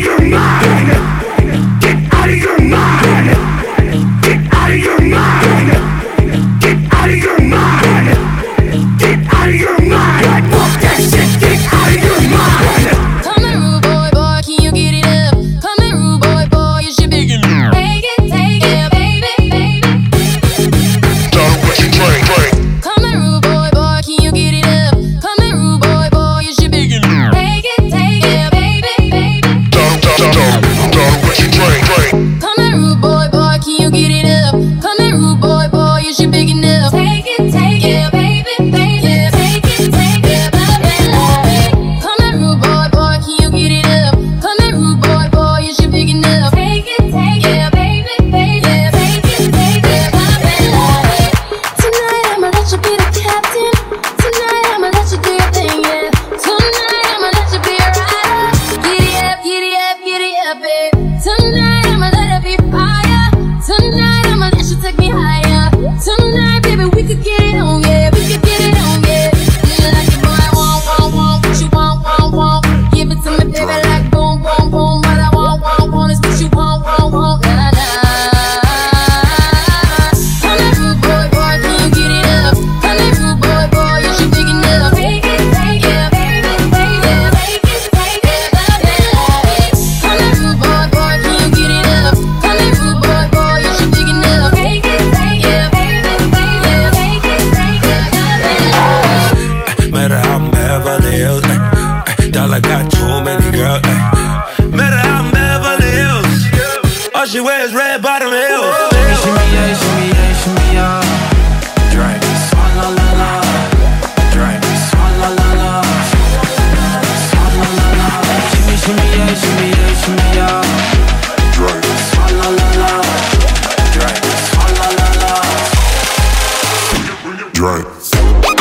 you're mine. up in too many girls. Ay. Met her out in Beverly Hills. All she wears red bottom heels. Shimmy, yeah. Drink. La la. Drink. La la la. La yeah. Drink. La la. Drink. La la. Drink.